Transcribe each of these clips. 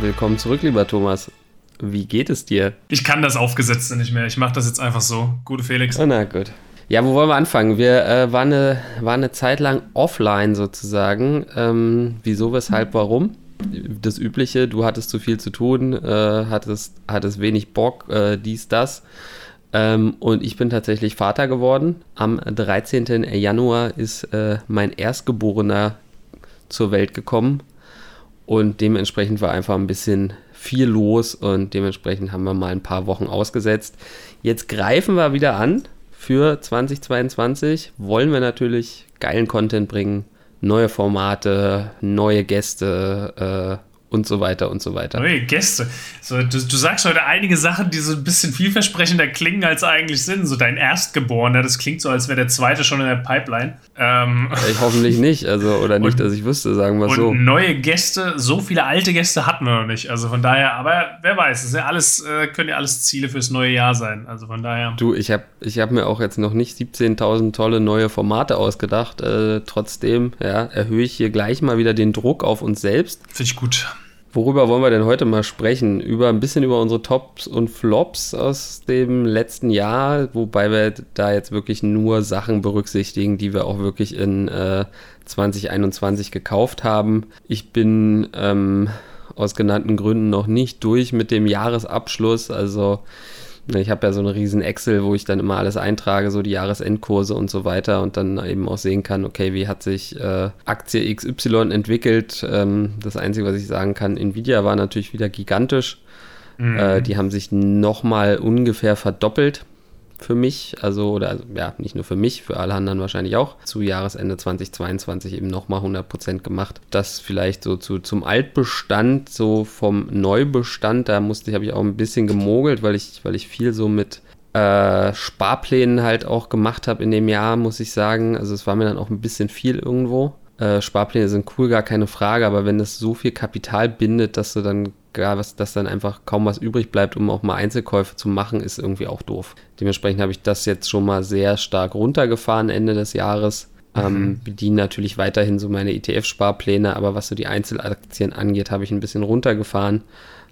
Willkommen zurück, lieber Thomas. Wie geht es dir? Ich kann das Aufgesetzte nicht mehr. Ich mache das jetzt einfach so. Gute Felix. Oh, na gut. Ja, wo wollen wir anfangen? Wir äh, waren, eine, waren eine Zeit lang offline sozusagen. Ähm, wieso, weshalb, warum? Das Übliche, du hattest zu viel zu tun, äh, hattest, hattest wenig Bock, äh, dies, das. Ähm, und ich bin tatsächlich Vater geworden. Am 13. Januar ist äh, mein Erstgeborener zur Welt gekommen. Und dementsprechend war einfach ein bisschen viel los und dementsprechend haben wir mal ein paar Wochen ausgesetzt. Jetzt greifen wir wieder an für 2022. Wollen wir natürlich geilen Content bringen, neue Formate, neue Gäste, äh, und so weiter und so weiter. Neue Gäste. So, du, du, sagst heute einige Sachen, die so ein bisschen vielversprechender klingen, als eigentlich sind. So dein Erstgeborener, das klingt so, als wäre der zweite schon in der Pipeline. Ähm, ich hoffentlich nicht, also oder nicht, und, dass ich wüsste, sagen wir so. Neue Gäste, so viele alte Gäste hatten wir noch nicht. Also von daher, aber wer weiß, das ja alles, äh, können ja alles Ziele fürs neue Jahr sein. Also von daher. Du, ich habe ich hab mir auch jetzt noch nicht 17.000 tolle neue Formate ausgedacht. Äh, trotzdem ja, erhöhe ich hier gleich mal wieder den Druck auf uns selbst. Finde ich gut. Worüber wollen wir denn heute mal sprechen? Über ein bisschen über unsere Tops und Flops aus dem letzten Jahr, wobei wir da jetzt wirklich nur Sachen berücksichtigen, die wir auch wirklich in äh, 2021 gekauft haben. Ich bin ähm, aus genannten Gründen noch nicht durch mit dem Jahresabschluss, also ich habe ja so eine riesen Excel, wo ich dann immer alles eintrage, so die Jahresendkurse und so weiter und dann eben auch sehen kann, okay, wie hat sich äh, Aktie XY entwickelt. Ähm, das Einzige, was ich sagen kann, Nvidia war natürlich wieder gigantisch. Mhm. Äh, die haben sich nochmal ungefähr verdoppelt für mich, also oder also, ja, nicht nur für mich, für alle anderen wahrscheinlich auch, zu Jahresende 2022 eben nochmal 100% gemacht. Das vielleicht so zu, zum Altbestand, so vom Neubestand, da musste ich, habe ich auch ein bisschen gemogelt, weil ich, weil ich viel so mit äh, Sparplänen halt auch gemacht habe in dem Jahr, muss ich sagen. Also es war mir dann auch ein bisschen viel irgendwo. Äh, Sparpläne sind cool, gar keine Frage, aber wenn das so viel Kapital bindet, dass du dann gar was, dass dann einfach kaum was übrig bleibt, um auch mal Einzelkäufe zu machen, ist irgendwie auch doof. Dementsprechend habe ich das jetzt schon mal sehr stark runtergefahren Ende des Jahres. Mhm. Ähm, bediene natürlich weiterhin so meine ETF-Sparpläne, aber was so die Einzelaktien angeht, habe ich ein bisschen runtergefahren.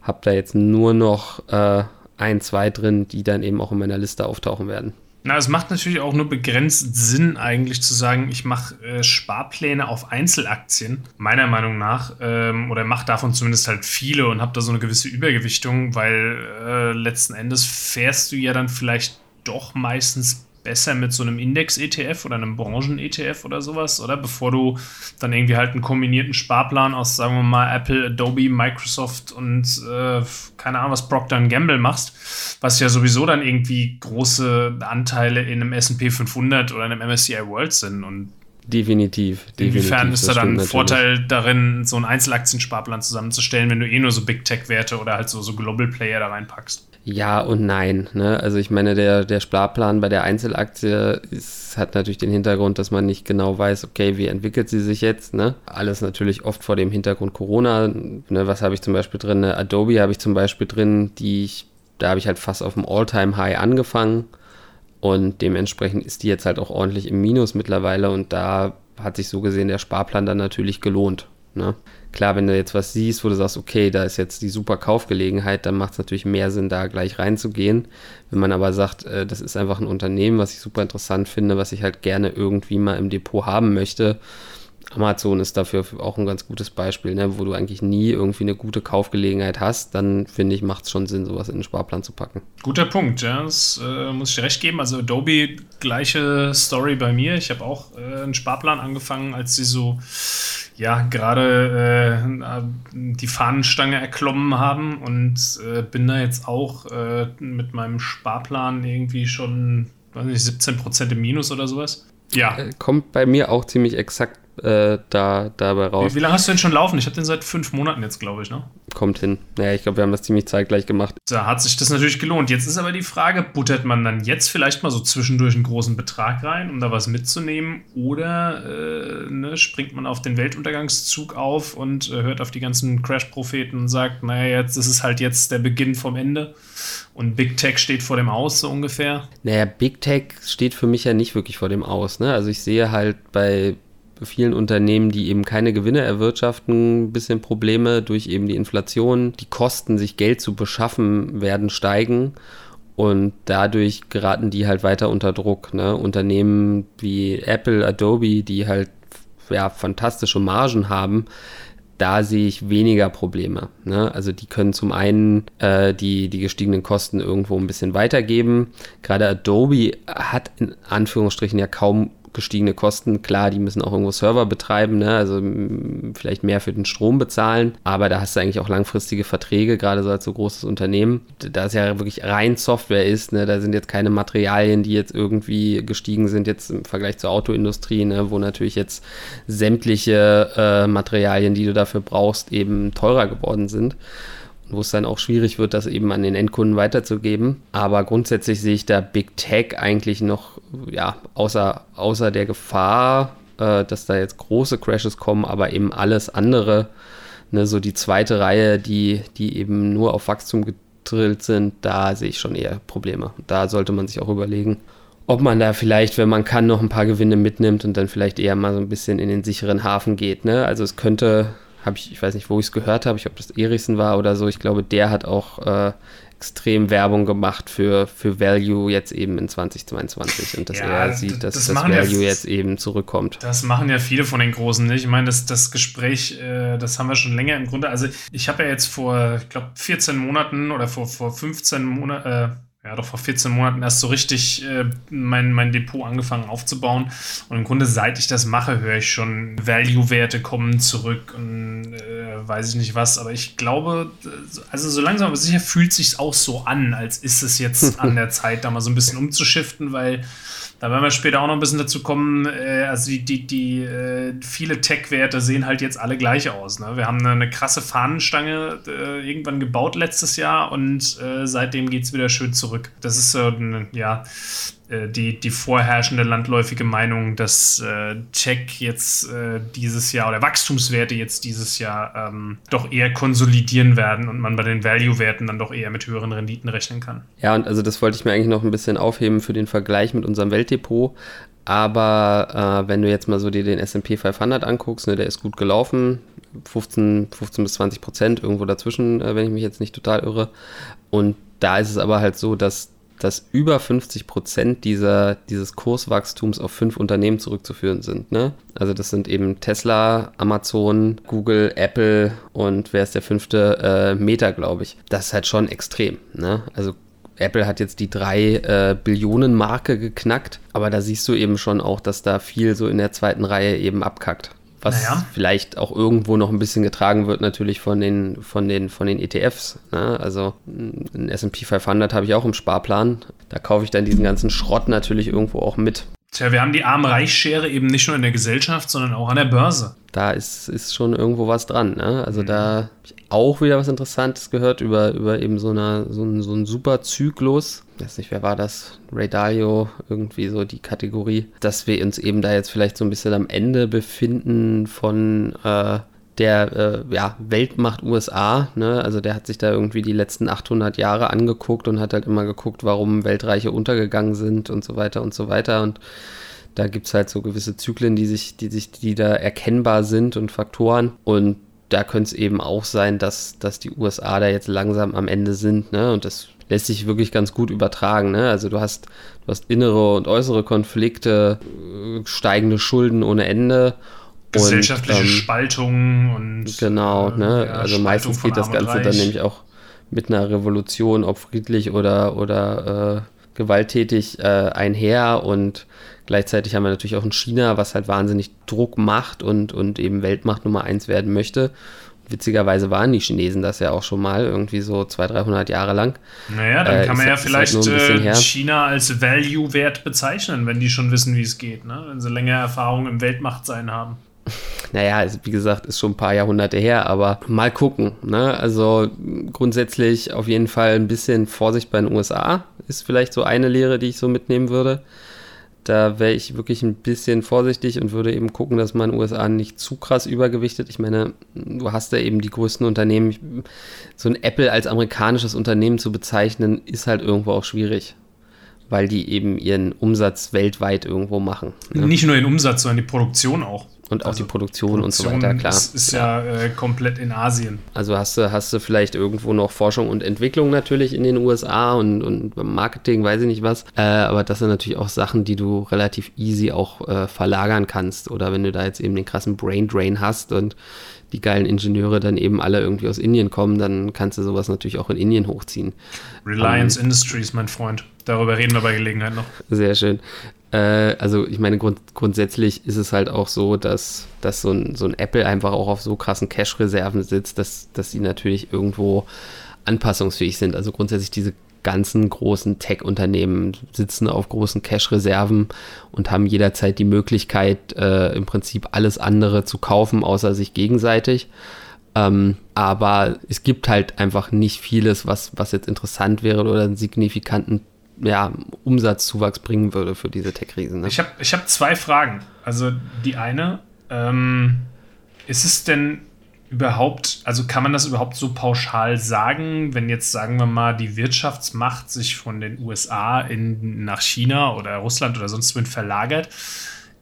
Habe da jetzt nur noch äh, ein, zwei drin, die dann eben auch in meiner Liste auftauchen werden. Na, es macht natürlich auch nur begrenzt Sinn, eigentlich zu sagen, ich mache äh, Sparpläne auf Einzelaktien, meiner Meinung nach, ähm, oder mache davon zumindest halt viele und habe da so eine gewisse Übergewichtung, weil äh, letzten Endes fährst du ja dann vielleicht doch meistens besser mit so einem Index-ETF oder einem Branchen-ETF oder sowas, oder? Bevor du dann irgendwie halt einen kombinierten Sparplan aus, sagen wir mal, Apple, Adobe, Microsoft und äh, keine Ahnung, was Procter Gamble machst, was ja sowieso dann irgendwie große Anteile in einem S&P 500 oder einem MSCI World sind und Definitiv. Inwiefern ist da dann ein Vorteil darin, so einen Einzelaktiensparplan zusammenzustellen, wenn du eh nur so Big Tech-Werte oder halt so, so Global Player da reinpackst? Ja und nein. Ne? Also ich meine, der, der Sparplan bei der Einzelaktie ist, hat natürlich den Hintergrund, dass man nicht genau weiß, okay, wie entwickelt sie sich jetzt. Ne? Alles natürlich oft vor dem Hintergrund Corona. Ne? Was habe ich zum Beispiel drin? Adobe habe ich zum Beispiel drin, die ich, da habe ich halt fast auf dem All-Time-High angefangen. Und dementsprechend ist die jetzt halt auch ordentlich im Minus mittlerweile und da hat sich so gesehen der Sparplan dann natürlich gelohnt. Ne? Klar, wenn du jetzt was siehst, wo du sagst, okay, da ist jetzt die super Kaufgelegenheit, dann macht es natürlich mehr Sinn, da gleich reinzugehen. Wenn man aber sagt, äh, das ist einfach ein Unternehmen, was ich super interessant finde, was ich halt gerne irgendwie mal im Depot haben möchte, Amazon ist dafür auch ein ganz gutes Beispiel, ne? wo du eigentlich nie irgendwie eine gute Kaufgelegenheit hast, dann finde ich, macht es schon Sinn, sowas in den Sparplan zu packen. Guter Punkt, ja, das äh, muss ich dir recht geben. Also Adobe, gleiche Story bei mir. Ich habe auch äh, einen Sparplan angefangen, als sie so, ja, gerade äh, die Fahnenstange erklommen haben und äh, bin da jetzt auch äh, mit meinem Sparplan irgendwie schon, weiß nicht, 17% im Minus oder sowas. Ja. Äh, kommt bei mir auch ziemlich exakt äh, da, dabei raus. Wie, wie, lange hast du denn schon laufen? Ich habe den seit fünf Monaten jetzt, glaube ich, ne? Kommt hin. Naja, ich glaube, wir haben das ziemlich zeitgleich gemacht. Da hat sich das natürlich gelohnt. Jetzt ist aber die Frage, buttert man dann jetzt vielleicht mal so zwischendurch einen großen Betrag rein, um da was mitzunehmen? Oder äh, ne, springt man auf den Weltuntergangszug auf und äh, hört auf die ganzen Crash-Propheten und sagt, naja, jetzt ist es halt jetzt der Beginn vom Ende und Big Tech steht vor dem Aus, so ungefähr? Naja, Big Tech steht für mich ja nicht wirklich vor dem Aus. Ne? Also ich sehe halt bei vielen Unternehmen, die eben keine Gewinne erwirtschaften, ein bisschen Probleme durch eben die Inflation. Die Kosten, sich Geld zu beschaffen, werden steigen. Und dadurch geraten die halt weiter unter Druck. Ne? Unternehmen wie Apple, Adobe, die halt ja, fantastische Margen haben, da sehe ich weniger Probleme. Ne? Also die können zum einen äh, die, die gestiegenen Kosten irgendwo ein bisschen weitergeben. Gerade Adobe hat in Anführungsstrichen ja kaum gestiegene Kosten. Klar, die müssen auch irgendwo Server betreiben, ne? also vielleicht mehr für den Strom bezahlen, aber da hast du eigentlich auch langfristige Verträge, gerade so als so großes Unternehmen. Da es ja wirklich rein Software ist, ne? da sind jetzt keine Materialien, die jetzt irgendwie gestiegen sind, jetzt im Vergleich zur Autoindustrie, ne? wo natürlich jetzt sämtliche äh, Materialien, die du dafür brauchst, eben teurer geworden sind wo es dann auch schwierig wird, das eben an den Endkunden weiterzugeben. Aber grundsätzlich sehe ich da Big Tech eigentlich noch, ja, außer, außer der Gefahr, äh, dass da jetzt große Crashes kommen, aber eben alles andere, ne, so die zweite Reihe, die, die eben nur auf Wachstum gedrillt sind, da sehe ich schon eher Probleme. Da sollte man sich auch überlegen, ob man da vielleicht, wenn man kann, noch ein paar Gewinne mitnimmt und dann vielleicht eher mal so ein bisschen in den sicheren Hafen geht. Ne? Also es könnte habe ich, ich weiß nicht, wo ich es gehört habe, ich ob das Erichsen war oder so. Ich glaube, der hat auch äh, extrem Werbung gemacht für, für Value jetzt eben in 2022 und dass ja, er sieht, dass das, das Value ja, jetzt eben zurückkommt. Das machen ja viele von den Großen nicht. Ich meine, das, das Gespräch, äh, das haben wir schon länger im Grunde. Also ich habe ja jetzt vor, ich glaube, 14 Monaten oder vor, vor 15 Monaten, äh, ja, doch vor 14 Monaten erst so richtig äh, mein, mein Depot angefangen aufzubauen. Und im Grunde, seit ich das mache, höre ich schon, Value-Werte kommen zurück und äh, weiß ich nicht was. Aber ich glaube, also so langsam aber sicher fühlt sich auch so an, als ist es jetzt an der Zeit, da mal so ein bisschen umzuschiften, weil da werden wir später auch noch ein bisschen dazu kommen. Äh, also die, die, die äh, viele Tech-Werte sehen halt jetzt alle gleich aus. Ne? Wir haben eine, eine krasse Fahnenstange äh, irgendwann gebaut letztes Jahr und äh, seitdem geht es wieder schön zurück. Das ist so, ja, die, die vorherrschende landläufige Meinung, dass äh, Tech jetzt äh, dieses Jahr oder Wachstumswerte jetzt dieses Jahr ähm, doch eher konsolidieren werden und man bei den Value-Werten dann doch eher mit höheren Renditen rechnen kann. Ja, und also das wollte ich mir eigentlich noch ein bisschen aufheben für den Vergleich mit unserem Weltdepot. Aber äh, wenn du jetzt mal so dir den SP 500 anguckst, ne, der ist gut gelaufen, 15, 15 bis 20 Prozent, irgendwo dazwischen, äh, wenn ich mich jetzt nicht total irre. Und da ist es aber halt so, dass dass über 50 Prozent dieser, dieses Kurswachstums auf fünf Unternehmen zurückzuführen sind. Ne? Also das sind eben Tesla, Amazon, Google, Apple und wer ist der fünfte? Äh, Meta, glaube ich. Das ist halt schon extrem. Ne? Also Apple hat jetzt die drei äh, Billionen Marke geknackt, aber da siehst du eben schon auch, dass da viel so in der zweiten Reihe eben abkackt was naja. vielleicht auch irgendwo noch ein bisschen getragen wird natürlich von den, von den, von den ETFs. Ne? Also ein S&P 500 habe ich auch im Sparplan. Da kaufe ich dann diesen ganzen Schrott natürlich irgendwo auch mit. Tja, wir haben die Arm-Reich-Schere eben nicht nur in der Gesellschaft, sondern auch an der Börse. Da ist, ist schon irgendwo was dran. Ne? Also mhm. da habe ich auch wieder was Interessantes gehört über, über eben so, eine, so, einen, so einen super Zyklus. Ich weiß nicht, wer war das? Ray Dalio, irgendwie so die Kategorie. Dass wir uns eben da jetzt vielleicht so ein bisschen am Ende befinden von äh, der äh, ja, Weltmacht USA, ne? also der hat sich da irgendwie die letzten 800 Jahre angeguckt und hat halt immer geguckt, warum Weltreiche untergegangen sind und so weiter und so weiter und da gibt es halt so gewisse Zyklen, die sich, die sich, die da erkennbar sind und Faktoren und da könnte es eben auch sein, dass, dass die USA da jetzt langsam am Ende sind, ne? Und das lässt sich wirklich ganz gut übertragen. Ne? Also du hast, du hast innere und äußere Konflikte, äh, steigende Schulden ohne Ende gesellschaftliche und, ähm, Spaltung und genau, äh, ne? Ja, also meistens geht das Ganze dann nämlich auch mit einer Revolution, ob friedlich oder oder äh, gewalttätig äh, einher und gleichzeitig haben wir natürlich auch in China, was halt wahnsinnig Druck macht und und eben Weltmacht Nummer eins werden möchte. Witzigerweise waren die Chinesen das ja auch schon mal, irgendwie so 200, 300 Jahre lang. Naja, dann äh, kann man ja halt vielleicht halt China als Value-Wert bezeichnen, wenn die schon wissen, wie es geht, ne? wenn sie länger Erfahrung im Weltmachtsein haben naja, wie gesagt, ist schon ein paar Jahrhunderte her, aber mal gucken. Ne? Also grundsätzlich auf jeden Fall ein bisschen Vorsicht bei den USA ist vielleicht so eine Lehre, die ich so mitnehmen würde. Da wäre ich wirklich ein bisschen vorsichtig und würde eben gucken, dass man USA nicht zu krass übergewichtet. Ich meine, du hast ja eben die größten Unternehmen. So ein Apple als amerikanisches Unternehmen zu bezeichnen, ist halt irgendwo auch schwierig weil die eben ihren Umsatz weltweit irgendwo machen. Ne? Nicht nur den Umsatz, sondern die Produktion auch. Und auch also die Produktion, Produktion, und so weiter, klar. Das ist ja, ja äh, komplett in Asien. Also hast du, hast du vielleicht irgendwo noch Forschung und Entwicklung natürlich in den USA und, und Marketing, weiß ich nicht was. Äh, aber das sind natürlich auch Sachen, die du relativ easy auch äh, verlagern kannst. Oder wenn du da jetzt eben den krassen Brain Drain hast und die geilen Ingenieure dann eben alle irgendwie aus Indien kommen, dann kannst du sowas natürlich auch in Indien hochziehen. Reliance um, Industries, mein Freund. Darüber reden wir bei Gelegenheit noch. Sehr schön. Äh, also ich meine, grund grundsätzlich ist es halt auch so, dass, dass so, ein, so ein Apple einfach auch auf so krassen Cash-Reserven sitzt, dass, dass sie natürlich irgendwo anpassungsfähig sind. Also grundsätzlich diese ganzen großen Tech-Unternehmen sitzen auf großen Cash-Reserven und haben jederzeit die Möglichkeit, äh, im Prinzip alles andere zu kaufen, außer sich gegenseitig. Ähm, aber es gibt halt einfach nicht vieles, was, was jetzt interessant wäre oder einen signifikanten ja, Umsatzzuwachs bringen würde für diese Tech-Riesen. Ne? Ich habe ich hab zwei Fragen. Also die eine, ähm, ist es denn überhaupt, also kann man das überhaupt so pauschal sagen, wenn jetzt, sagen wir mal, die Wirtschaftsmacht sich von den USA in, nach China oder Russland oder sonst wohin verlagert?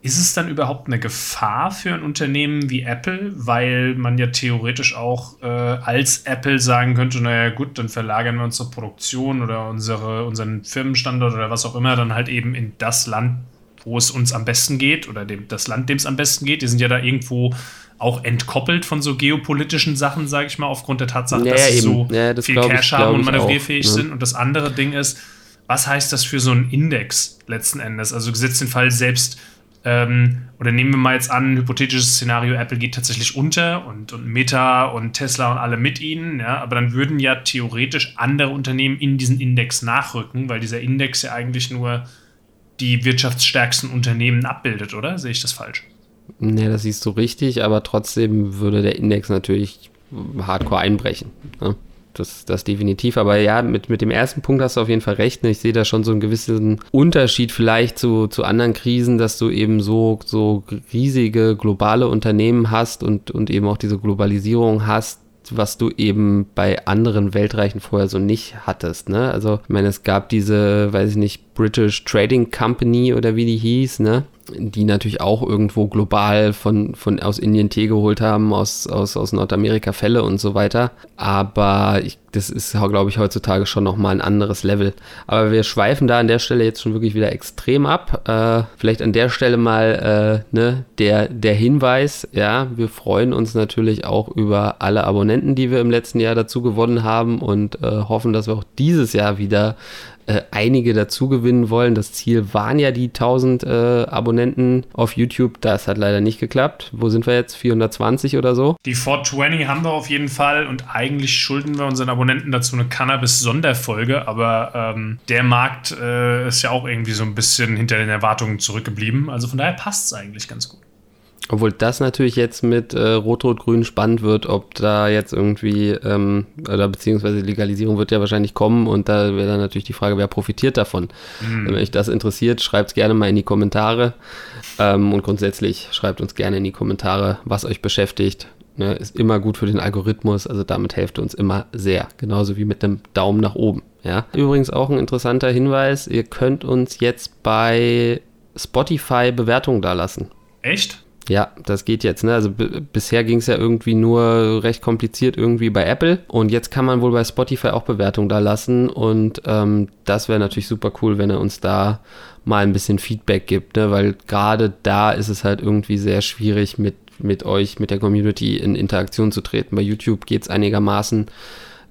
Ist es dann überhaupt eine Gefahr für ein Unternehmen wie Apple, weil man ja theoretisch auch äh, als Apple sagen könnte, naja gut, dann verlagern wir unsere Produktion oder unsere, unseren Firmenstandort oder was auch immer dann halt eben in das Land, wo es uns am besten geht oder dem, das Land, dem es am besten geht. Die sind ja da irgendwo auch entkoppelt von so geopolitischen Sachen, sage ich mal, aufgrund der Tatsache, ja, dass sie so ja, das viel Cash ich, haben und manövrierfähig auch, ne? sind. Und das andere Ding ist, was heißt das für so einen Index letzten Endes? Also gesetzt den Fall selbst, ähm, oder nehmen wir mal jetzt an, ein hypothetisches Szenario, Apple geht tatsächlich unter und, und Meta und Tesla und alle mit ihnen, ja, aber dann würden ja theoretisch andere Unternehmen in diesen Index nachrücken, weil dieser Index ja eigentlich nur die wirtschaftsstärksten Unternehmen abbildet, oder? Sehe ich das falsch? Ne, das siehst du richtig, aber trotzdem würde der Index natürlich hardcore einbrechen. Ne? Das, das definitiv. Aber ja, mit, mit dem ersten Punkt hast du auf jeden Fall recht. Ne? Ich sehe da schon so einen gewissen Unterschied vielleicht zu, zu anderen Krisen, dass du eben so, so riesige globale Unternehmen hast und, und eben auch diese Globalisierung hast, was du eben bei anderen Weltreichen vorher so nicht hattest. Ne? Also, ich meine, es gab diese, weiß ich nicht, British Trading Company oder wie die hieß, ne? die natürlich auch irgendwo global von, von aus Indien Tee geholt haben, aus, aus, aus Nordamerika Fälle und so weiter. Aber ich, das ist, glaube ich, heutzutage schon nochmal ein anderes Level. Aber wir schweifen da an der Stelle jetzt schon wirklich wieder extrem ab. Äh, vielleicht an der Stelle mal äh, ne, der, der Hinweis, ja, wir freuen uns natürlich auch über alle Abonnenten, die wir im letzten Jahr dazu gewonnen haben und äh, hoffen, dass wir auch dieses Jahr wieder äh, einige dazu gewinnen wollen. Das Ziel waren ja die 1000 äh, Abonnenten auf YouTube. Das hat leider nicht geklappt. Wo sind wir jetzt? 420 oder so? Die 420 haben wir auf jeden Fall und eigentlich schulden wir unseren Abonnenten dazu eine Cannabis-Sonderfolge, aber ähm, der Markt äh, ist ja auch irgendwie so ein bisschen hinter den Erwartungen zurückgeblieben. Also von daher passt es eigentlich ganz gut. Obwohl das natürlich jetzt mit äh, Rot-Rot-Grün spannend wird, ob da jetzt irgendwie, ähm, oder beziehungsweise Legalisierung wird ja wahrscheinlich kommen und da wäre dann natürlich die Frage, wer profitiert davon. Mhm. Wenn euch das interessiert, schreibt es gerne mal in die Kommentare ähm, und grundsätzlich schreibt uns gerne in die Kommentare, was euch beschäftigt. Ne, ist immer gut für den Algorithmus, also damit helft ihr uns immer sehr, genauso wie mit dem Daumen nach oben. Ja. Übrigens auch ein interessanter Hinweis, ihr könnt uns jetzt bei Spotify Bewertungen dalassen. Echt? Ja, das geht jetzt. Ne? Also bisher ging es ja irgendwie nur recht kompliziert irgendwie bei Apple und jetzt kann man wohl bei Spotify auch Bewertungen da lassen und ähm, das wäre natürlich super cool, wenn er uns da mal ein bisschen Feedback gibt, ne? weil gerade da ist es halt irgendwie sehr schwierig mit, mit euch, mit der Community in Interaktion zu treten. Bei YouTube geht es einigermaßen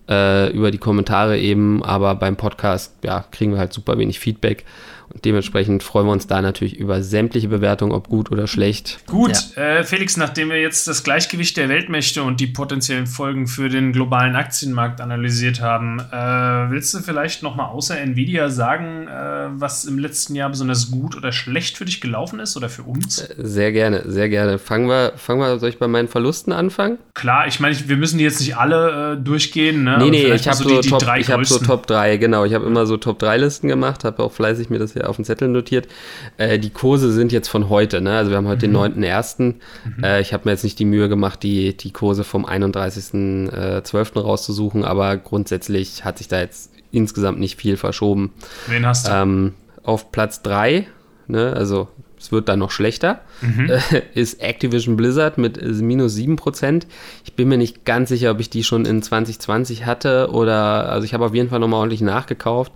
äh, über die Kommentare eben, aber beim Podcast ja, kriegen wir halt super wenig Feedback. Und dementsprechend freuen wir uns da natürlich über sämtliche Bewertungen, ob gut oder schlecht. Gut, ja. äh, Felix, nachdem wir jetzt das Gleichgewicht der Weltmächte und die potenziellen Folgen für den globalen Aktienmarkt analysiert haben, äh, willst du vielleicht nochmal außer Nvidia sagen, äh, was im letzten Jahr besonders gut oder schlecht für dich gelaufen ist oder für uns? Äh, sehr gerne, sehr gerne. Fangen wir, fangen wir soll ich bei meinen Verlusten anfangen? Klar, ich meine, wir müssen die jetzt nicht alle äh, durchgehen. Ne? Nee, nee, ich habe so, so, Top, hab so Top 3, genau. Ich habe immer so Top 3 Listen gemacht, habe auch fleißig mir das hier auf den Zettel notiert. Äh, die Kurse sind jetzt von heute, ne? Also wir haben heute mhm. den 9.1. Mhm. Äh, ich habe mir jetzt nicht die Mühe gemacht, die, die Kurse vom 31.12. rauszusuchen, aber grundsätzlich hat sich da jetzt insgesamt nicht viel verschoben. Wen hast du? Ähm, auf Platz 3, ne, also es wird dann noch schlechter, mhm. äh, ist Activision Blizzard mit äh, minus 7%. Ich bin mir nicht ganz sicher, ob ich die schon in 2020 hatte oder, also ich habe auf jeden Fall nochmal ordentlich nachgekauft.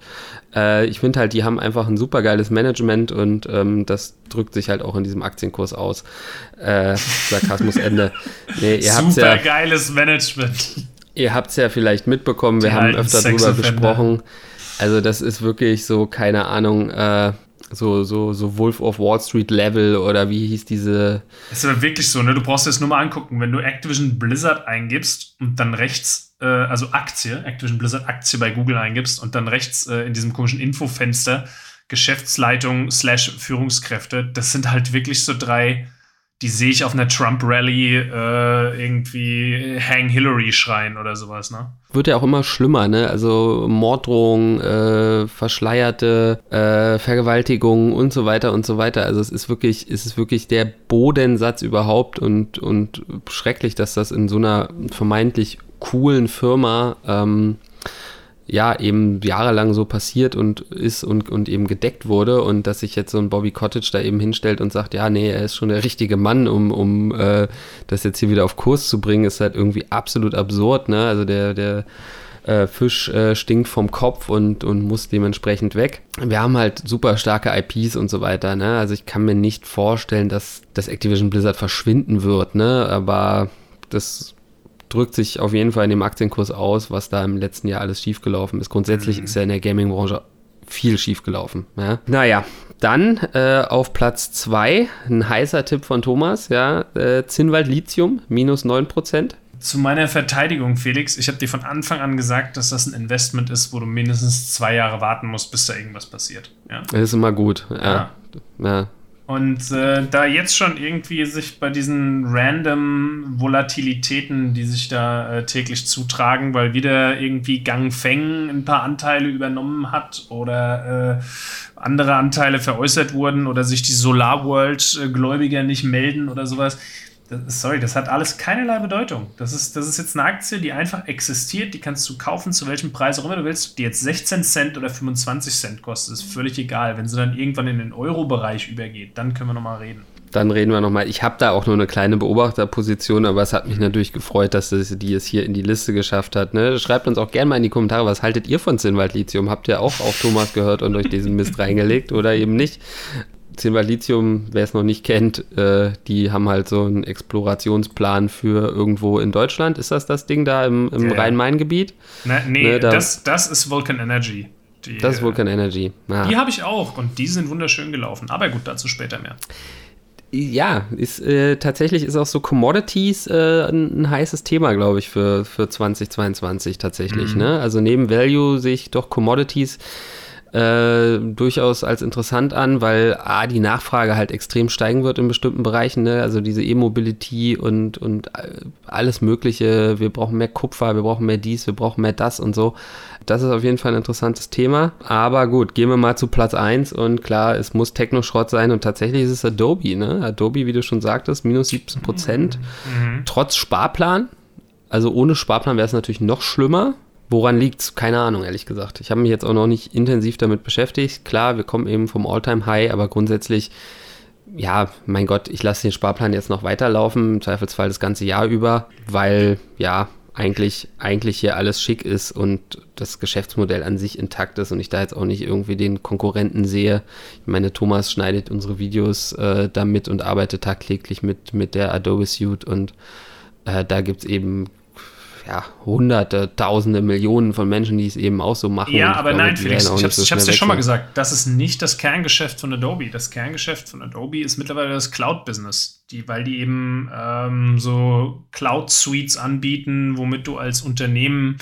Äh, ich finde halt, die haben einfach ein super geiles Management und ähm, das drückt sich halt auch in diesem Aktienkurs aus. Äh, Sarkasmus Ende. Nee, ihr super ja, geiles Management. Ihr habt es ja vielleicht mitbekommen, wir die haben öfter drüber gesprochen. Also das ist wirklich so, keine Ahnung, äh, so, so, so Wolf of Wall Street Level oder wie hieß diese. Es ist aber wirklich so, ne? Du brauchst das nur mal angucken. Wenn du Activision Blizzard eingibst und dann rechts, äh, also Aktie, Activision Blizzard Aktie bei Google eingibst und dann rechts äh, in diesem komischen Infofenster Geschäftsleitung slash Führungskräfte, das sind halt wirklich so drei die sehe ich auf einer Trump-Rally äh, irgendwie Hang Hillary schreien oder sowas, ne? Wird ja auch immer schlimmer, ne? Also Morddrohungen, äh, verschleierte äh, Vergewaltigungen und so weiter und so weiter. Also es ist wirklich, es ist wirklich der Bodensatz überhaupt und, und schrecklich, dass das in so einer vermeintlich coolen Firma ähm, ja eben jahrelang so passiert und ist und, und eben gedeckt wurde und dass sich jetzt so ein Bobby Cottage da eben hinstellt und sagt, ja, nee, er ist schon der richtige Mann, um, um äh, das jetzt hier wieder auf Kurs zu bringen, ist halt irgendwie absolut absurd, ne? Also der, der äh, Fisch äh, stinkt vom Kopf und, und muss dementsprechend weg. Wir haben halt super starke IPs und so weiter, ne? Also ich kann mir nicht vorstellen, dass das Activision Blizzard verschwinden wird, ne? Aber das drückt sich auf jeden Fall in dem Aktienkurs aus, was da im letzten Jahr alles schiefgelaufen ist. Grundsätzlich mhm. ist ja in der Gaming-Branche viel schiefgelaufen. Ja. Naja, dann äh, auf Platz 2, ein heißer Tipp von Thomas, ja, äh, Zinnwald Lithium, minus 9%. Zu meiner Verteidigung, Felix, ich habe dir von Anfang an gesagt, dass das ein Investment ist, wo du mindestens zwei Jahre warten musst, bis da irgendwas passiert. Ja? Das ist immer gut, ja. ja. ja. Und äh, da jetzt schon irgendwie sich bei diesen random Volatilitäten, die sich da äh, täglich zutragen, weil wieder irgendwie Gang Feng ein paar Anteile übernommen hat oder äh, andere Anteile veräußert wurden oder sich die Solar World Gläubiger nicht melden oder sowas, das, sorry, das hat alles keinerlei Bedeutung. Das ist, das ist jetzt eine Aktie, die einfach existiert, die kannst du kaufen, zu welchem Preis auch immer du willst, die jetzt 16 Cent oder 25 Cent kostet, ist völlig egal. Wenn sie dann irgendwann in den Euro-Bereich übergeht, dann können wir nochmal reden. Dann reden wir nochmal. Ich habe da auch nur eine kleine Beobachterposition, aber es hat mich natürlich gefreut, dass es, die es hier in die Liste geschafft hat. Ne? Schreibt uns auch gerne mal in die Kommentare, was haltet ihr von Zinnwald Lithium? Habt ihr auch auf Thomas gehört und euch diesen Mist reingelegt oder eben nicht? Silber Lithium, wer es noch nicht kennt, äh, die haben halt so einen Explorationsplan für irgendwo in Deutschland. Ist das das Ding da im, im ja. Rhein-Main-Gebiet? Ne, nee, ne, da, das, das ist Vulcan Energy. Die, das ist Vulcan Energy. Ah. Die habe ich auch und die sind wunderschön gelaufen. Aber gut, dazu später mehr. Ja, ist, äh, tatsächlich ist auch so Commodities äh, ein, ein, heißes Thema, glaube ich, für, für 2022 tatsächlich. Mhm. Ne? Also neben Value sehe ich doch Commodities äh, durchaus als interessant an, weil A, die Nachfrage halt extrem steigen wird in bestimmten Bereichen, ne? also diese E-Mobility und, und äh, alles Mögliche. Wir brauchen mehr Kupfer, wir brauchen mehr dies, wir brauchen mehr das und so. Das ist auf jeden Fall ein interessantes Thema. Aber gut, gehen wir mal zu Platz 1 und klar, es muss Technoschrott sein und tatsächlich ist es Adobe. Ne? Adobe, wie du schon sagtest, minus 17 Prozent. Mhm. Trotz Sparplan. Also ohne Sparplan wäre es natürlich noch schlimmer. Woran liegt es? Keine Ahnung, ehrlich gesagt. Ich habe mich jetzt auch noch nicht intensiv damit beschäftigt. Klar, wir kommen eben vom All-Time-High, aber grundsätzlich, ja, mein Gott, ich lasse den Sparplan jetzt noch weiterlaufen, im Zweifelsfall das ganze Jahr über, weil, ja, eigentlich, eigentlich hier alles schick ist und das Geschäftsmodell an sich intakt ist und ich da jetzt auch nicht irgendwie den Konkurrenten sehe. Ich meine, Thomas schneidet unsere Videos äh, damit und arbeitet tagtäglich mit, mit der Adobe Suite und äh, da gibt es eben ja, hunderte, tausende, Millionen von Menschen, die es eben auch so machen. Ja, aber glaube, nein, Felix, ich habe es so dir schon mal gesagt, das ist nicht das Kerngeschäft von Adobe. Das Kerngeschäft von Adobe ist mittlerweile das Cloud-Business, die, weil die eben ähm, so Cloud-Suites anbieten, womit du als Unternehmen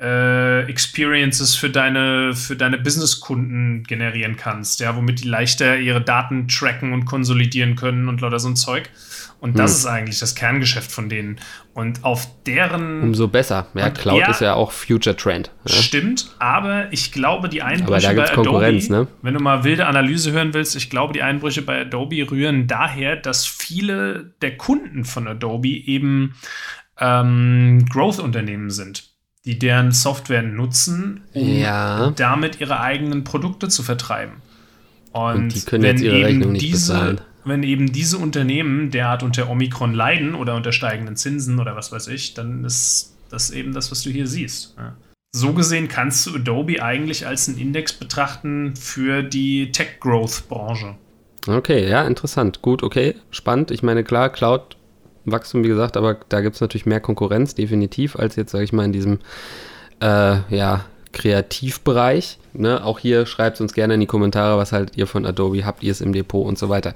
äh, Experiences für deine, für deine Business-Kunden generieren kannst, ja, womit die leichter ihre Daten tracken und konsolidieren können und lauter so ein Zeug. Und das hm. ist eigentlich das Kerngeschäft von denen. Und auf deren. Umso besser. Ja, Cloud ist ja auch Future Trend. Ja. Stimmt, aber ich glaube, die Einbrüche bei Adobe, ne? wenn du mal wilde Analyse hören willst, ich glaube, die Einbrüche bei Adobe rühren daher, dass viele der Kunden von Adobe eben ähm, Growth-Unternehmen sind, die deren Software nutzen, um ja. damit ihre eigenen Produkte zu vertreiben. Und, und die können jetzt ihre Rechnung nicht diese, bezahlen. Wenn eben diese Unternehmen derart unter Omikron leiden oder unter steigenden Zinsen oder was weiß ich, dann ist das eben das, was du hier siehst. Ja. So gesehen kannst du Adobe eigentlich als einen Index betrachten für die Tech-Growth-Branche. Okay, ja, interessant. Gut, okay, spannend. Ich meine, klar, Cloud-Wachstum, wie gesagt, aber da gibt es natürlich mehr Konkurrenz, definitiv, als jetzt, sage ich mal, in diesem, äh, ja, Kreativbereich. Ne? Auch hier schreibt uns gerne in die Kommentare, was haltet ihr von Adobe, habt ihr es im Depot und so weiter.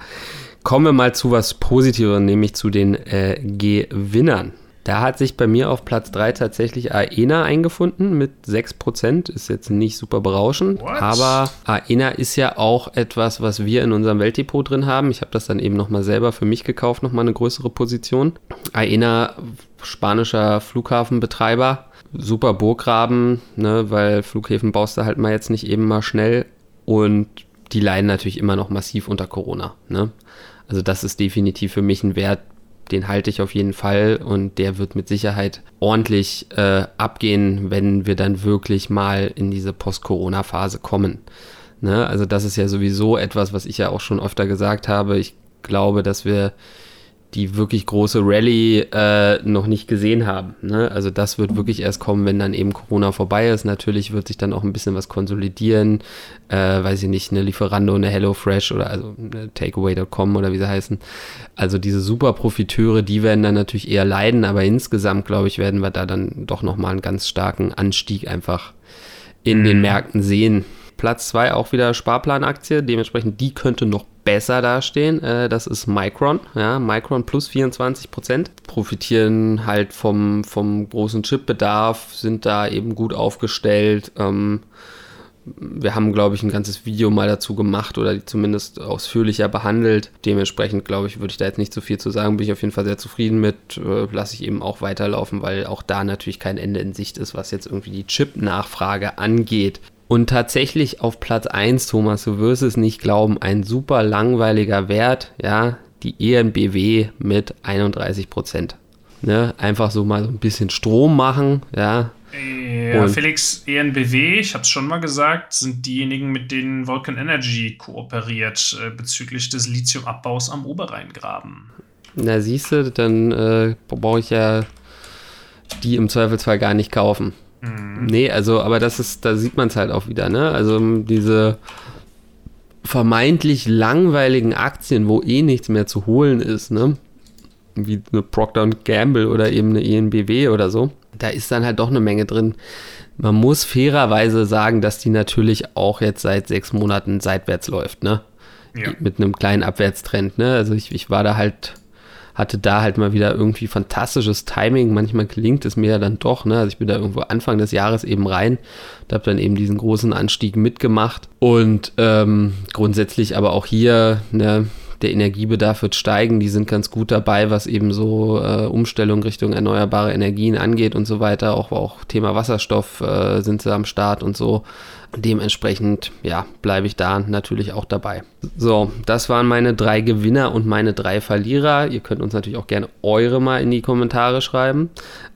Kommen wir mal zu was Positiverem, nämlich zu den äh, Gewinnern. Da hat sich bei mir auf Platz 3 tatsächlich Aena eingefunden mit 6%. Ist jetzt nicht super berauschend, What? aber Aena ist ja auch etwas, was wir in unserem Weltdepot drin haben. Ich habe das dann eben nochmal selber für mich gekauft, nochmal eine größere Position. Aena, spanischer Flughafenbetreiber, super Burggraben, ne, weil Flughäfen baust du halt mal jetzt nicht eben mal schnell und die leiden natürlich immer noch massiv unter Corona. Ne? Also das ist definitiv für mich ein Wert, den halte ich auf jeden Fall und der wird mit Sicherheit ordentlich äh, abgehen, wenn wir dann wirklich mal in diese Post-Corona-Phase kommen. Ne? Also das ist ja sowieso etwas, was ich ja auch schon öfter gesagt habe. Ich glaube, dass wir die wirklich große Rallye äh, noch nicht gesehen haben. Ne? Also das wird wirklich erst kommen, wenn dann eben Corona vorbei ist. Natürlich wird sich dann auch ein bisschen was konsolidieren. Äh, weiß ich nicht, eine Lieferando, eine HelloFresh oder also eine Takeaway.com oder wie sie heißen. Also diese super Profiteure, die werden dann natürlich eher leiden, aber insgesamt, glaube ich, werden wir da dann doch nochmal einen ganz starken Anstieg einfach in den mhm. Märkten sehen. Platz 2 auch wieder Sparplanaktie, dementsprechend die könnte noch besser dastehen. Äh, das ist Micron. Ja, Micron plus 24 Prozent. Profitieren halt vom, vom großen Chipbedarf, sind da eben gut aufgestellt. Ähm, wir haben, glaube ich, ein ganzes Video mal dazu gemacht oder zumindest ausführlicher behandelt. Dementsprechend, glaube ich, würde ich da jetzt nicht so viel zu sagen. Bin ich auf jeden Fall sehr zufrieden mit. Äh, Lasse ich eben auch weiterlaufen, weil auch da natürlich kein Ende in Sicht ist, was jetzt irgendwie die Chip-Nachfrage angeht. Und tatsächlich auf Platz 1, Thomas, du wirst es nicht glauben, ein super langweiliger Wert, ja, die ENBW mit 31 Prozent. Ne? Einfach so mal so ein bisschen Strom machen, ja. Ja, Felix, ENBW, ich habe es schon mal gesagt, sind diejenigen, mit denen Vulcan Energy kooperiert äh, bezüglich des Lithiumabbaus am Oberrheingraben. Na, siehst du, dann äh, brauche ich ja die im Zweifelsfall gar nicht kaufen. Mhm. Nee, also, aber das ist, da sieht man es halt auch wieder, ne? Also diese vermeintlich langweiligen Aktien, wo eh nichts mehr zu holen ist, ne? Wie eine Procter Gamble oder eben eine ENBW oder so. Da ist dann halt doch eine Menge drin. Man muss fairerweise sagen, dass die natürlich auch jetzt seit sechs Monaten seitwärts läuft, ne? Ja. Mit einem kleinen Abwärtstrend, ne? Also ich, ich war da halt hatte da halt mal wieder irgendwie fantastisches Timing. Manchmal gelingt es mir ja dann doch. Ne? Also ich bin da irgendwo Anfang des Jahres eben rein und habe dann eben diesen großen Anstieg mitgemacht. Und ähm, grundsätzlich aber auch hier, ne, der Energiebedarf wird steigen. Die sind ganz gut dabei, was eben so äh, Umstellung Richtung erneuerbare Energien angeht und so weiter. Auch, auch Thema Wasserstoff äh, sind sie am Start und so. Dementsprechend, ja, bleibe ich da natürlich auch dabei. So, das waren meine drei Gewinner und meine drei Verlierer. Ihr könnt uns natürlich auch gerne eure mal in die Kommentare schreiben.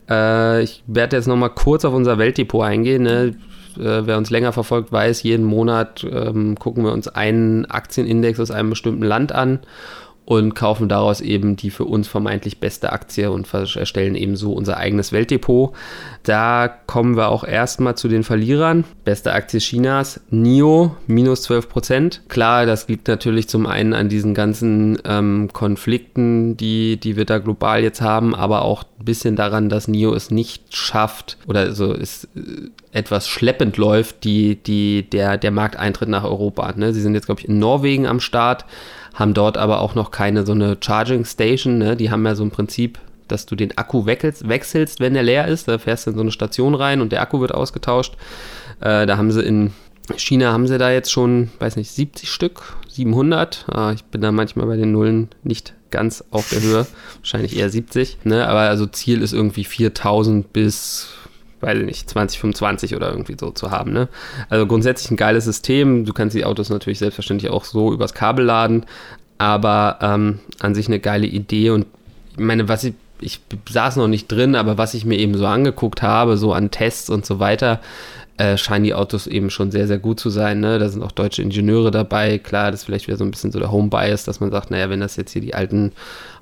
Äh, ich werde jetzt nochmal kurz auf unser Weltdepot eingehen. Ne? Äh, wer uns länger verfolgt, weiß, jeden Monat ähm, gucken wir uns einen Aktienindex aus einem bestimmten Land an und kaufen daraus eben die für uns vermeintlich beste Aktie und erstellen eben so unser eigenes Weltdepot. Da kommen wir auch erstmal zu den Verlierern. Beste Aktie Chinas, NIO, minus 12 Prozent. Klar, das liegt natürlich zum einen an diesen ganzen ähm, Konflikten, die, die wir da global jetzt haben, aber auch ein bisschen daran, dass NIO es nicht schafft oder also es äh, etwas schleppend läuft, die, die, der, der Markteintritt nach Europa. Ne? Sie sind jetzt, glaube ich, in Norwegen am Start haben dort aber auch noch keine so eine Charging Station. Ne? Die haben ja so ein Prinzip, dass du den Akku wechselst, wechselst, wenn der leer ist. Da fährst du in so eine Station rein und der Akku wird ausgetauscht. Äh, da haben sie in China haben sie da jetzt schon, weiß nicht, 70 Stück, 700. Ah, ich bin da manchmal bei den Nullen nicht ganz auf der Höhe, wahrscheinlich eher 70. Ne? Aber also Ziel ist irgendwie 4000 bis ich nicht, 2025 oder irgendwie so zu haben. Ne? Also grundsätzlich ein geiles System. Du kannst die Autos natürlich selbstverständlich auch so übers Kabel laden, aber ähm, an sich eine geile Idee und ich meine, was ich, ich saß noch nicht drin, aber was ich mir eben so angeguckt habe, so an Tests und so weiter, äh, scheinen die Autos eben schon sehr, sehr gut zu sein. Ne? Da sind auch deutsche Ingenieure dabei. Klar, das ist vielleicht wieder so ein bisschen so der Home-Bias, dass man sagt, naja, wenn das jetzt hier die alten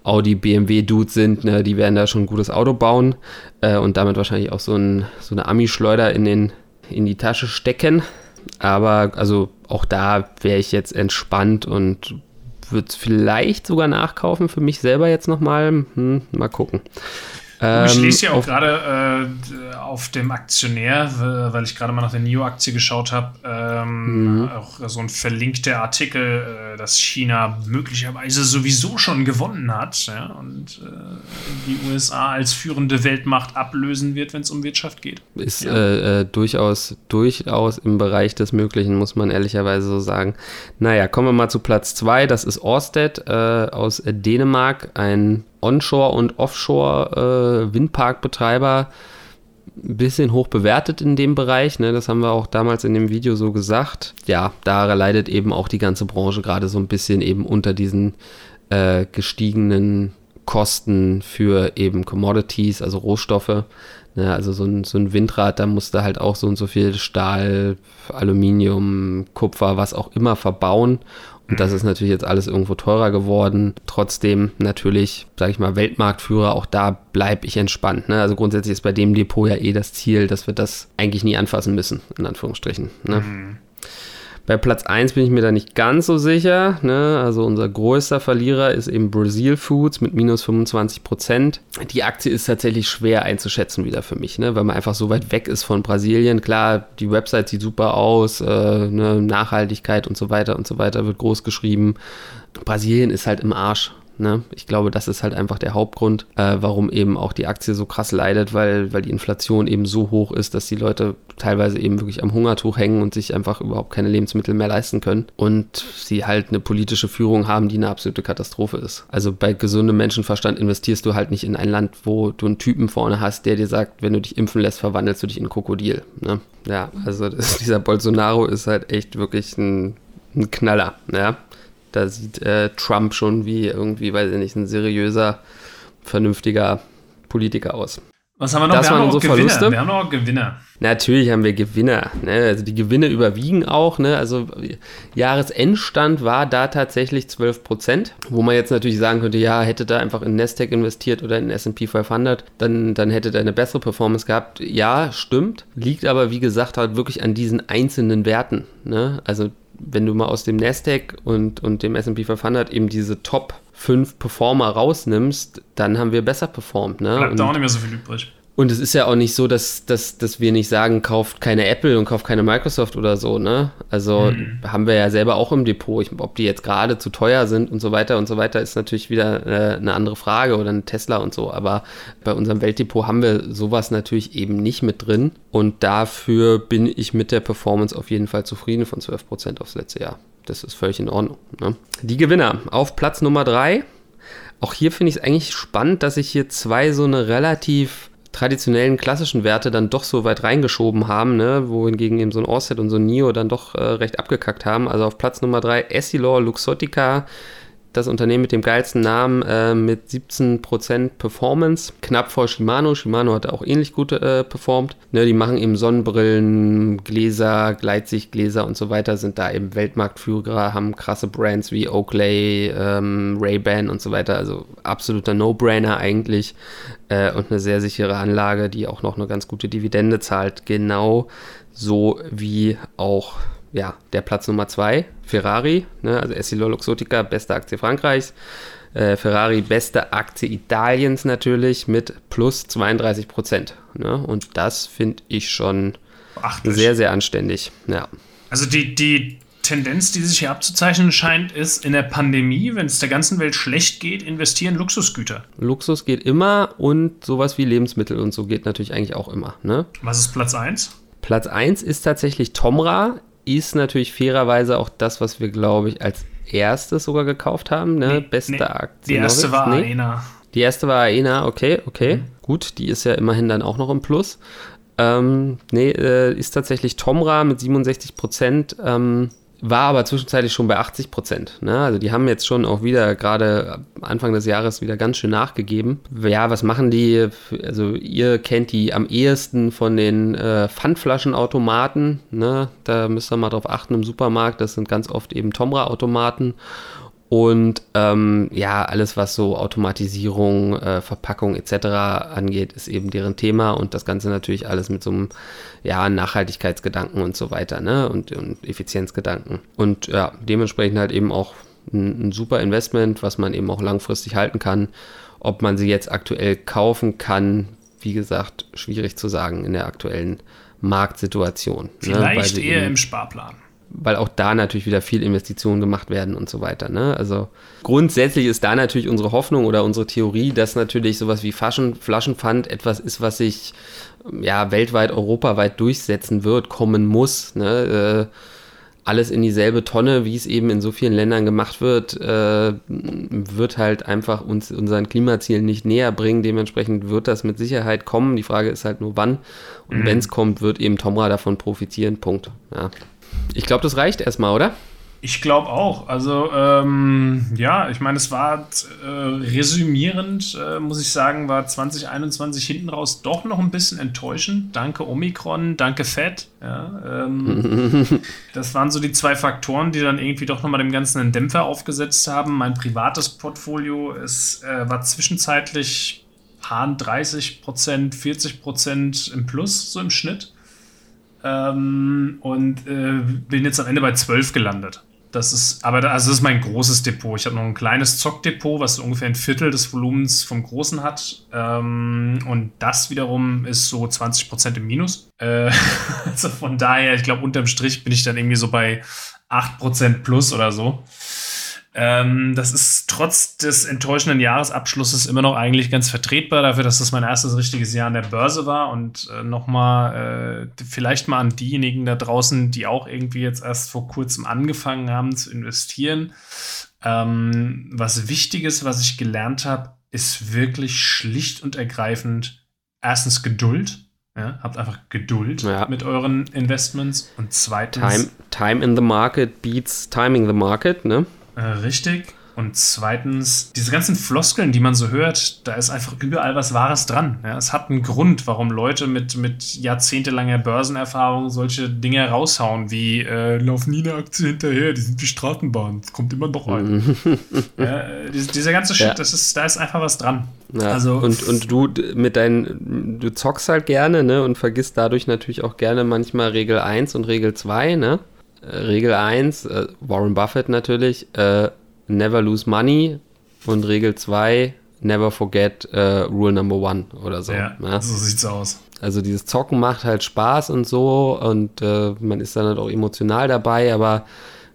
Audi, BMW-Dudes sind, ne, die werden da schon ein gutes Auto bauen äh, und damit wahrscheinlich auch so, ein, so eine Ami-Schleuder in, in die Tasche stecken. Aber also auch da wäre ich jetzt entspannt und würde es vielleicht sogar nachkaufen für mich selber jetzt nochmal. Hm, mal gucken. Ich lese ja ähm, auch gerade äh, auf dem Aktionär, weil ich gerade mal nach der NIO-Aktie geschaut habe, ähm, mhm. auch so ein verlinkter Artikel, äh, dass China möglicherweise sowieso schon gewonnen hat ja, und äh, die USA als führende Weltmacht ablösen wird, wenn es um Wirtschaft geht. Ist ja. Äh, äh, durchaus, durchaus im Bereich des Möglichen, muss man ehrlicherweise so sagen. Naja, kommen wir mal zu Platz 2. Das ist Orsted äh, aus Dänemark, ein Onshore- und Offshore-Windparkbetreiber ein bisschen hoch bewertet in dem Bereich. Ne? Das haben wir auch damals in dem Video so gesagt. Ja, da leidet eben auch die ganze Branche gerade so ein bisschen eben unter diesen äh, gestiegenen Kosten für eben Commodities, also Rohstoffe. Ne? Also so ein, so ein Windrad, da musste halt auch so und so viel Stahl, Aluminium, Kupfer, was auch immer verbauen. Und das ist natürlich jetzt alles irgendwo teurer geworden. Trotzdem natürlich, sage ich mal, Weltmarktführer, auch da bleibe ich entspannt. Ne? Also grundsätzlich ist bei dem Depot ja eh das Ziel, dass wir das eigentlich nie anfassen müssen, in Anführungsstrichen. Ne? Mhm. Bei Platz 1 bin ich mir da nicht ganz so sicher. Ne? Also unser größter Verlierer ist eben Brazil Foods mit minus 25 Prozent. Die Aktie ist tatsächlich schwer einzuschätzen wieder für mich, ne? weil man einfach so weit weg ist von Brasilien. Klar, die Website sieht super aus, äh, ne? Nachhaltigkeit und so weiter und so weiter wird groß geschrieben. Brasilien ist halt im Arsch. Ne? Ich glaube, das ist halt einfach der Hauptgrund, äh, warum eben auch die Aktie so krass leidet, weil, weil die Inflation eben so hoch ist, dass die Leute teilweise eben wirklich am Hungertuch hängen und sich einfach überhaupt keine Lebensmittel mehr leisten können. Und sie halt eine politische Führung haben, die eine absolute Katastrophe ist. Also bei gesundem Menschenverstand investierst du halt nicht in ein Land, wo du einen Typen vorne hast, der dir sagt, wenn du dich impfen lässt, verwandelst du dich in Krokodil. Ne? Ja, also das, dieser Bolsonaro ist halt echt wirklich ein, ein Knaller. Ja? Da sieht äh, Trump schon wie irgendwie, weiß ich nicht, ein seriöser, vernünftiger Politiker aus. Was haben wir noch? Das wir waren unsere Gewinner. Verluste. Wir haben noch Gewinner. Natürlich haben wir Gewinner. Ne? Also die Gewinne überwiegen auch. Ne? Also Jahresendstand war da tatsächlich 12 Prozent. Wo man jetzt natürlich sagen könnte, ja, hätte da einfach in Nasdaq investiert oder in S&P 500, dann, dann hätte da eine bessere Performance gehabt. Ja, stimmt. Liegt aber, wie gesagt, halt wirklich an diesen einzelnen Werten. Ne? Also wenn du mal aus dem Nasdaq und, und dem S&P 500 eben diese Top 5 Performer rausnimmst, dann haben wir besser performt. Ne? Bleibt da auch nicht mehr so viel übrig. Und es ist ja auch nicht so, dass, dass, dass wir nicht sagen, kauft keine Apple und kauft keine Microsoft oder so, ne? Also mhm. haben wir ja selber auch im Depot. Ich, ob die jetzt gerade zu teuer sind und so weiter und so weiter, ist natürlich wieder äh, eine andere Frage oder ein Tesla und so. Aber bei unserem Weltdepot haben wir sowas natürlich eben nicht mit drin. Und dafür bin ich mit der Performance auf jeden Fall zufrieden von 12% aufs letzte Jahr. Das ist völlig in Ordnung. Ne? Die Gewinner auf Platz Nummer 3. Auch hier finde ich es eigentlich spannend, dass ich hier zwei so eine relativ traditionellen klassischen Werte dann doch so weit reingeschoben haben, ne? wohingegen eben so ein Orsted und so ein NIO dann doch äh, recht abgekackt haben. Also auf Platz Nummer 3 Essilor Luxottica das Unternehmen mit dem geilsten Namen äh, mit 17% Performance, knapp vor Shimano. Shimano hat auch ähnlich gut äh, performt. Ne, die machen eben Sonnenbrillen, Gläser, Gleitsichtgläser und so weiter, sind da eben Weltmarktführer, haben krasse Brands wie Oakley, ähm, Ray-Ban und so weiter. Also absoluter No-Brainer eigentlich äh, und eine sehr sichere Anlage, die auch noch eine ganz gute Dividende zahlt. Genau so wie auch ja, der Platz Nummer zwei, Ferrari, ne, also Essilor Luxottica, beste Aktie Frankreichs. Äh, Ferrari, beste Aktie Italiens natürlich mit plus 32 Prozent. Ne? Und das finde ich schon Beachtlich. sehr, sehr anständig. Ja. Also die, die Tendenz, die sich hier abzuzeichnen scheint, ist in der Pandemie, wenn es der ganzen Welt schlecht geht, investieren Luxusgüter. Luxus geht immer und sowas wie Lebensmittel und so geht natürlich eigentlich auch immer. Ne? Was ist Platz 1? Platz 1 ist tatsächlich Tomra ist natürlich fairerweise auch das, was wir, glaube ich, als erstes sogar gekauft haben. Ne? Nee, Beste nee. Aktie. Die erste war nee. Aena. Die erste war Aena, okay, okay. Mhm. Gut, die ist ja immerhin dann auch noch im Plus. Ähm, nee, äh, ist tatsächlich Tomra mit 67 Prozent. Ähm, war aber zwischenzeitlich schon bei 80 Prozent. Ne? Also die haben jetzt schon auch wieder gerade Anfang des Jahres wieder ganz schön nachgegeben. Ja, was machen die? Also ihr kennt die am ehesten von den äh, Pfandflaschenautomaten. Ne? Da müsst ihr mal drauf achten im Supermarkt. Das sind ganz oft eben Tomra-Automaten. Und ähm, ja, alles, was so Automatisierung, äh, Verpackung etc. angeht, ist eben deren Thema und das Ganze natürlich alles mit so einem ja, Nachhaltigkeitsgedanken und so weiter, ne? Und, und Effizienzgedanken. Und ja, dementsprechend halt eben auch ein, ein super Investment, was man eben auch langfristig halten kann. Ob man sie jetzt aktuell kaufen kann, wie gesagt, schwierig zu sagen in der aktuellen Marktsituation. Ne? Vielleicht ne? eher im Sparplan weil auch da natürlich wieder viel Investitionen gemacht werden und so weiter. Ne? Also grundsätzlich ist da natürlich unsere Hoffnung oder unsere Theorie, dass natürlich sowas wie Flaschen, Flaschenpfand etwas ist, was sich ja weltweit, europaweit durchsetzen wird, kommen muss. Ne? Äh, alles in dieselbe Tonne, wie es eben in so vielen Ländern gemacht wird, äh, wird halt einfach uns unseren Klimazielen nicht näher bringen. Dementsprechend wird das mit Sicherheit kommen. Die Frage ist halt nur wann. Und mhm. wenn es kommt, wird eben Tomra davon profitieren. Punkt. Ja. Ich glaube, das reicht erstmal, oder? Ich glaube auch. Also, ähm, ja, ich meine, es war äh, resümierend, äh, muss ich sagen, war 2021 hinten raus doch noch ein bisschen enttäuschend. Danke Omikron, danke Fett. Ja, ähm, das waren so die zwei Faktoren, die dann irgendwie doch nochmal dem Ganzen einen Dämpfer aufgesetzt haben. Mein privates Portfolio ist, äh, war zwischenzeitlich 30 Prozent, 40 Prozent im Plus, so im Schnitt. Ähm, und äh, bin jetzt am Ende bei 12 gelandet. Das ist, aber da, also das ist mein großes Depot. Ich habe noch ein kleines Zockdepot, was ungefähr ein Viertel des Volumens vom Großen hat. Ähm, und das wiederum ist so 20% im Minus. Äh, also von daher, ich glaube, unterm Strich bin ich dann irgendwie so bei 8% plus oder so. Ähm, das ist trotz des enttäuschenden Jahresabschlusses immer noch eigentlich ganz vertretbar dafür, dass das mein erstes richtiges Jahr an der Börse war. Und äh, nochmal, äh, vielleicht mal an diejenigen da draußen, die auch irgendwie jetzt erst vor kurzem angefangen haben zu investieren. Ähm, was Wichtiges, was ich gelernt habe, ist wirklich schlicht und ergreifend erstens Geduld. Ja, habt einfach Geduld ja. mit euren Investments und zweitens. Time, time in the market beats timing the market, ne? Äh, richtig. Und zweitens, diese ganzen Floskeln, die man so hört, da ist einfach überall was Wahres dran. Ja, es hat einen Grund, warum Leute mit, mit jahrzehntelanger Börsenerfahrung solche Dinge raushauen, wie äh, laufen nie eine Aktie hinterher, die sind wie Straßenbahn, es kommt immer noch ein. ja, dieser ganze Shit, ja. das ist, da ist einfach was dran. Ja, also, und, und du mit deinen, du zockst halt gerne, ne, und vergisst dadurch natürlich auch gerne manchmal Regel 1 und Regel 2, ne? Regel 1, äh, Warren Buffett natürlich, äh, never lose money und Regel 2, never forget äh, Rule Number 1 oder so. Ja, ja, so sieht's aus. Also dieses Zocken macht halt Spaß und so und äh, man ist dann halt auch emotional dabei, aber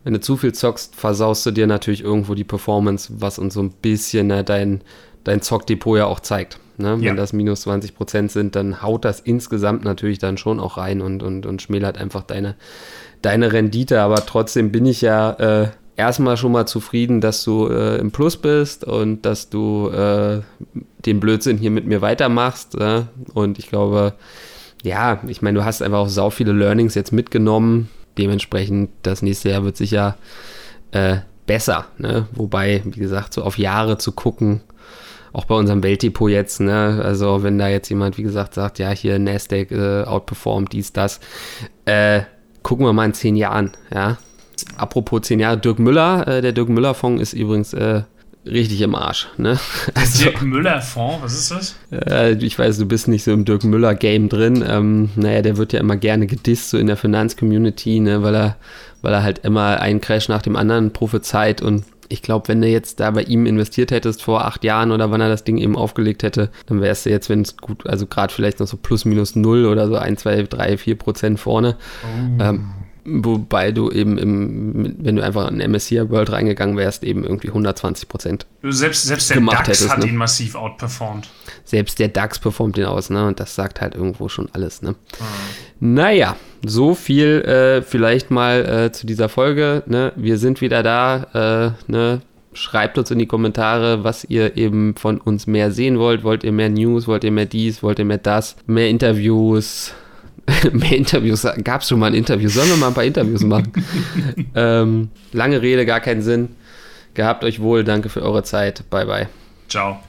wenn du zu viel zockst, versaust du dir natürlich irgendwo die Performance, was uns so ein bisschen ne, dein, dein Zockdepot ja auch zeigt. Ne? Ja. Wenn das minus 20 Prozent sind, dann haut das insgesamt natürlich dann schon auch rein und, und, und schmälert einfach deine, deine Rendite, aber trotzdem bin ich ja äh, erstmal schon mal zufrieden, dass du äh, im Plus bist und dass du äh, den Blödsinn hier mit mir weitermachst. Und ich glaube, ja, ich meine, du hast einfach auch sau viele Learnings jetzt mitgenommen. Dementsprechend, das nächste Jahr wird sicher äh, besser. Ne? Wobei, wie gesagt, so auf Jahre zu gucken, auch bei unserem Weltdepot jetzt, ne? Also wenn da jetzt jemand, wie gesagt, sagt, ja, hier Nasdaq äh, outperformt dies, das, äh, gucken wir mal in zehn Jahren, ja. Apropos zehn Jahre, Dirk Müller, äh, der Dirk Müller-Fonds ist übrigens äh, richtig im Arsch. Ne? Also, Dirk Müller-Fonds, was ist das? Äh, ich weiß, du bist nicht so im Dirk Müller-Game drin. Ähm, naja, der wird ja immer gerne gedisst, so in der Finanzcommunity, ne? weil, er, weil er halt immer einen Crash nach dem anderen prophezeit und ich glaube, wenn du jetzt da bei ihm investiert hättest vor acht Jahren oder wann er das Ding eben aufgelegt hätte, dann wärst du jetzt, wenn es gut, also gerade vielleicht noch so plus minus null oder so ein, zwei, drei, vier Prozent vorne. Oh. Ähm, Wobei du eben, im, wenn du einfach in MSCI World reingegangen wärst, eben irgendwie 120 Prozent. Selbst, selbst der DAX hättest, hat ne? ihn massiv outperformed. Selbst der DAX performt ihn aus, ne? Und das sagt halt irgendwo schon alles, ne? Mhm. Naja, so viel äh, vielleicht mal äh, zu dieser Folge. Ne? Wir sind wieder da. Äh, ne? Schreibt uns in die Kommentare, was ihr eben von uns mehr sehen wollt. Wollt ihr mehr News? Wollt ihr mehr dies? Wollt ihr mehr das? Mehr Interviews? Mehr Interviews, gab es schon mal ein Interview. Sollen wir mal ein paar Interviews machen? ähm, lange Rede, gar keinen Sinn. Gehabt euch wohl, danke für eure Zeit. Bye, bye. Ciao.